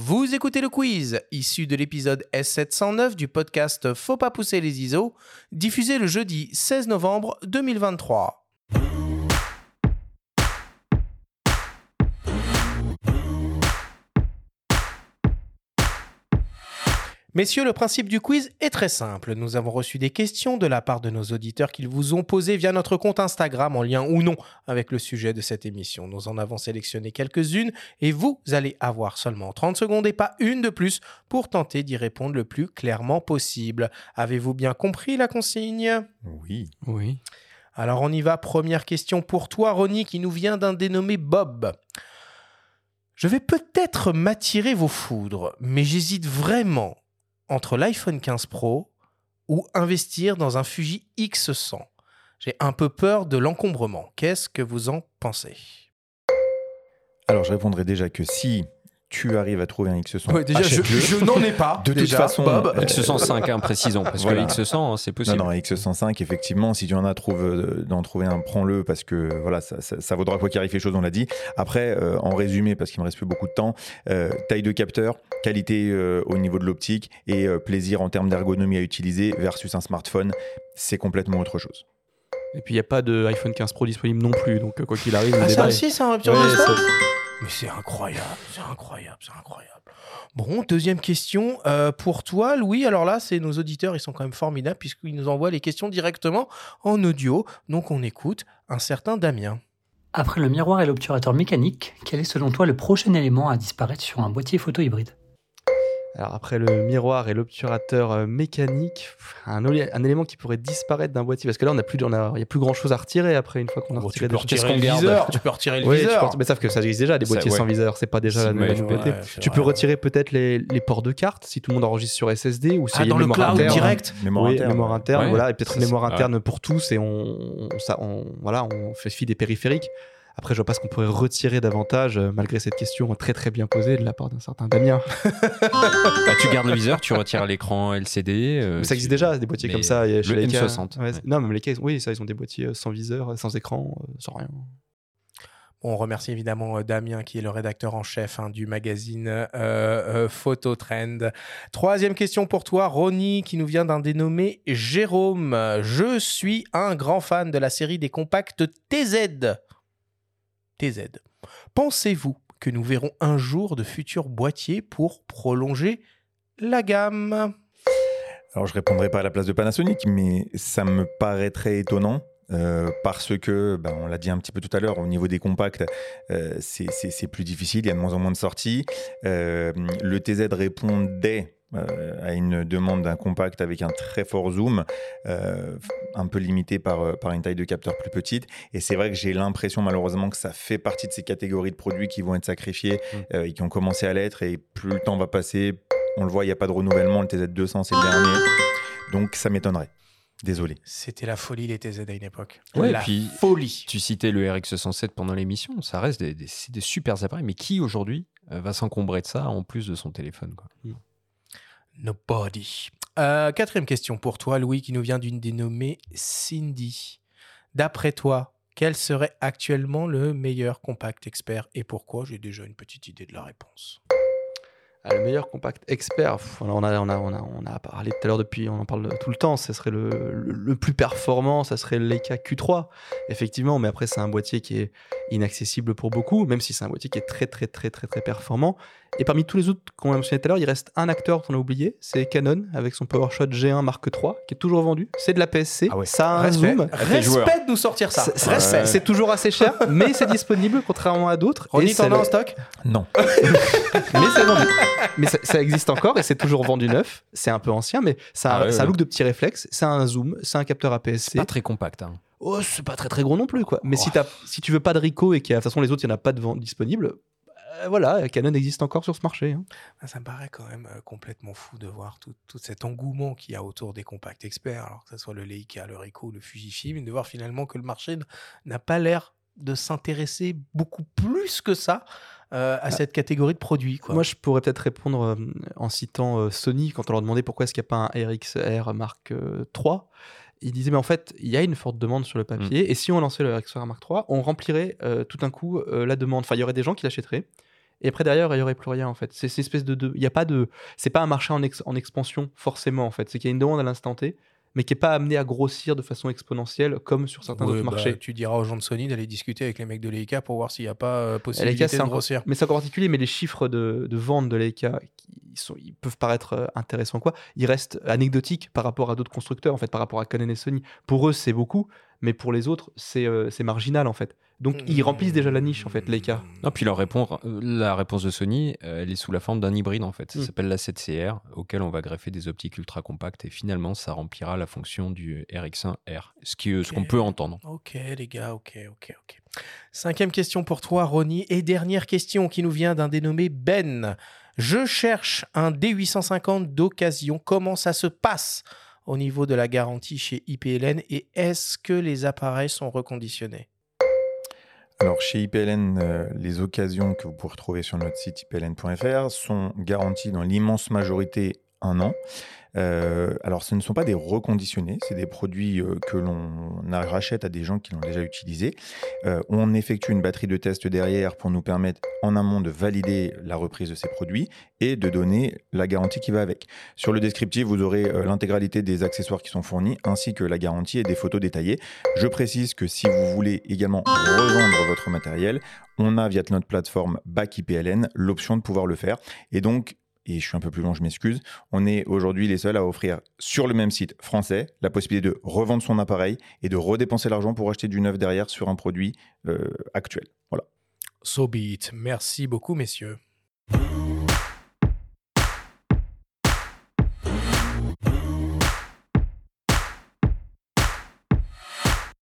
Vous écoutez le quiz, issu de l'épisode S709 du podcast Faut pas pousser les ISO, diffusé le jeudi 16 novembre 2023. Messieurs, le principe du quiz est très simple. Nous avons reçu des questions de la part de nos auditeurs qu'ils vous ont posées via notre compte Instagram en lien ou non avec le sujet de cette émission. Nous en avons sélectionné quelques-unes et vous allez avoir seulement 30 secondes et pas une de plus pour tenter d'y répondre le plus clairement possible. Avez-vous bien compris la consigne? Oui. Oui. Alors on y va. Première question pour toi, Ronnie, qui nous vient d'un dénommé Bob. Je vais peut-être m'attirer vos foudres, mais j'hésite vraiment entre l'iPhone 15 Pro ou investir dans un Fuji X100. J'ai un peu peur de l'encombrement. Qu'est-ce que vous en pensez? Alors, je répondrai déjà que si tu arrives à trouver un X100, Ouais, déjà, je, achète-le. je n'en ai pas. De toute déjà, façon, Bob. euh, X105, hein, précisons, parce Voilà. que X100, hein, c'est Non, possible. non, X105, effectivement, si tu en as, trouve, euh, d'en trouver un, prends-le parce que voilà, ça, ça, ça vaudra quoi qu'il arrive les choses, on l'a dit. Après, euh, en résumé, parce qu'il me reste plus beaucoup de temps, euh, taille de capteur, qualité euh, au niveau de l'optique et euh, plaisir en termes d'ergonomie à utiliser versus un smartphone, c'est complètement autre chose. Et puis il n'y a pas de iPhone 15 Pro disponible non plus, donc quoi qu'il arrive, le Ah, débat ça est- aussi, c'est un rupture Ouais, Mais c'est incroyable, c'est incroyable, c'est incroyable. Bon, deuxième question euh, pour toi, Louis. Alors là, c'est nos auditeurs, ils sont quand même formidables puisqu'ils nous envoient les questions directement en audio. Donc on écoute un certain Damien. Après le miroir et l'obturateur mécanique, quel est selon toi le prochain élément à disparaître sur un boîtier photo hybride Alors après le miroir et l'obturateur euh, mécanique, un, élément qui pourrait disparaître d'un boîtier, parce que là on a plus, a- il y a plus grand chose à retirer après une fois qu'on a Bon, retiré tu peux retirer le viseur, tu peux retirer le Ouais, tu viseur. peux- mais sauf que ça existe déjà des Ça, boîtiers ouais. sans viseur, c'est pas déjà la. Ouais, c'est Tu peux vrai. retirer peut-être les, les ports de carte si tout le monde enregistre sur SSD ou s'il Ah, y a dans une le mémoire cloud interne. direct Mémoire oui, interne. mémoire interne, Ouais. voilà, et peut-être une mémoire interne pour tous, et on, on- ça, on- voilà, on fait fi des périphériques. Après, je vois pas ce qu'on pourrait retirer davantage, euh, malgré cette question très très bien posée de la part d'un certain Damien. Bah, tu gardes le viseur, tu retires l'écran LCD. euh, ça existe tu- déjà, des boîtiers mais comme ça. chez le Leica. M60, Ouais, ouais. c'est- Non, même les cases, oui, ça, ils ont des boîtiers euh, sans viseur, sans écran, sans rien. On remercie évidemment Damien qui est le rédacteur en chef hein, du magazine euh, euh, Photo Trend. Troisième question pour toi, Ronnie, qui nous vient d'un dénommé Jérôme. Je suis un grand fan de la série des compacts TZ. TZ. Pensez-vous que nous verrons un jour de futurs boîtiers pour prolonger la gamme? Alors, je répondrai pas à la place de Panasonic, mais ça me paraîtrait étonnant. euh, parce que, ben, on l'a dit un petit peu tout à l'heure, au niveau des compacts, euh, c'est plus difficile, il y a de moins en moins de sorties. Euh, le TZ répondait euh, à une demande d'un compact avec un très fort zoom, euh, un peu limité par, euh, par une taille de capteur plus petite. Et c'est vrai que j'ai l'impression malheureusement que ça fait partie de ces catégories de produits qui vont être sacrifiés Mm. euh, et qui ont commencé à l'être. Et plus le temps va passer, on le voit, il n'y a pas de renouvellement. Le TZ200, c'est le dernier. Donc ça m'étonnerait. Désolé. C'était la folie les TZ à une époque. Ouais, la puis- folie. Tu citais le RX107 pendant l'émission, ça reste des, des, des super appareils, mais qui aujourd'hui va s'encombrer de ça en plus de son téléphone quoi? Nobody. Euh, quatrième question pour toi, Louis, qui nous vient d'une dénommée Cindy. D'après toi, quel serait actuellement le meilleur compact expert et pourquoi? J'ai déjà une petite idée de la réponse. Ah, le meilleur compact expert, on, a, on, a, on, a, on a parlé tout à l'heure depuis, on en parle tout le temps, ça serait le, le, plus performant, ça serait le Leica Q3, effectivement, mais après c'est un boîtier qui est inaccessible pour beaucoup, même si c'est un boîtier qui est très très très très très performant. Et parmi tous les autres qu'on a mentionné tout à l'heure, il reste un acteur qu'on a oublié, c'est Canon avec son PowerShot G1 Mark III, qui est toujours vendu, c'est de la PSC, Ah ouais. ça a un Respect, zoom, respect de nous sortir ça. c'est- c'est Respect. c'est toujours assez cher, mais c'est disponible contrairement à d'autres. Ronnie, t'en as le- en stock? Non. mais c'est vendu. Mais ça, ça existe encore et c'est toujours vendu neuf. C'est un peu ancien, mais ça a, Ah ouais, ça a un look de petit réflexe. C'est un zoom, c'est un capteur APS-C. Pas très compact. hein. Oh, c'est pas très très gros non plus, quoi. Mais Oh. si, t'as- si tu veux pas de Ricoh et qu'il y a, de toute façon les autres, il n'y en a pas de vente disponible, euh, voilà, Canon existe encore sur ce marché. hein. Ah, Ça me paraît quand même euh, complètement fou de voir tout, tout cet engouement qu'il y a autour des compacts experts, alors que ce soit le Leica, le Ricoh, le Fujifilm, de voir finalement que le marché n'a pas l'air de s'intéresser beaucoup plus que ça euh, à cette catégorie de produits. Quoi. Moi, je pourrais peut-être répondre euh, en citant euh, Sony quand on leur demandait pourquoi est-ce qu'il n'y a pas un RXR Mark III. Ils disaient, mais en fait, il y a une forte demande sur le papier, et si on lançait le RXR Mark III, on remplirait euh, tout d'un coup euh, la demande. Enfin, il y aurait des gens qui l'achèteraient, et après derrière il y aurait plus rien en fait. C'est cette espèce de, de- il y a pas de, c'est pas un marché en, ex- en expansion forcément en fait. C'est qu'il y a une demande à l'instant T, mais qui est pas amené à grossir de façon exponentielle comme sur certains Ouais, autres bah, marchés. tu diras aux gens de Sony d'aller discuter avec les mecs de Leica pour voir s'il n'y a pas euh, Leica, possibilité c'est de grossir. Mais c'est encore particulier, mais les chiffres de, de vente de Leica, sont, ils peuvent paraître euh, intéressants, quoi. Ils restent anecdotiques par rapport à d'autres constructeurs, en fait, par rapport à Canon et Sony. Pour eux, c'est beaucoup, mais pour les autres, c'est euh, marginal, en fait. Donc, ils remplissent déjà la niche, en fait, Leica. Non, puis leur répondre, la réponse de Sony, euh, elle est sous la forme d'un hybride en fait. Ça Mm. s'appelle la 7CR, auquel on va greffer des optiques ultra compactes et finalement ça remplira la fonction du RX1R, ce qui, euh, ce qu'on Ok. peut entendre. Ok, les gars, ok, ok, ok. Cinquième question pour toi, Ronnie. Et dernière question qui nous vient d'un dénommé Ben. Je cherche un D850 d'occasion. Comment ça se passe au niveau de la garantie chez IPLN et est-ce que les appareils sont reconditionnés? Alors chez IPLN, euh, les occasions que vous pouvez retrouver sur notre site ipln.fr sont garanties dans l'immense majorité un an. Euh, alors ce ne sont pas des reconditionnés, c'est des produits euh, que l'on rachète à des gens qui l'ont déjà utilisé. Euh, on effectue une batterie de tests derrière pour nous permettre en amont de valider la reprise de ces produits et de donner la garantie qui va avec. Sur le descriptif, vous aurez l'intégralité des accessoires qui sont fournis ainsi que la garantie et des photos détaillées. Je précise que si vous voulez également revendre votre matériel, on a via notre plateforme Back IPLN l'option de pouvoir le faire. Et donc, et je suis un peu plus long, je m'excuse, on est aujourd'hui les seuls à offrir sur le même site français la possibilité de revendre son appareil et de redépenser l'argent pour acheter du neuf derrière sur un produit euh, actuel. Voilà. So be it. Merci beaucoup, messieurs.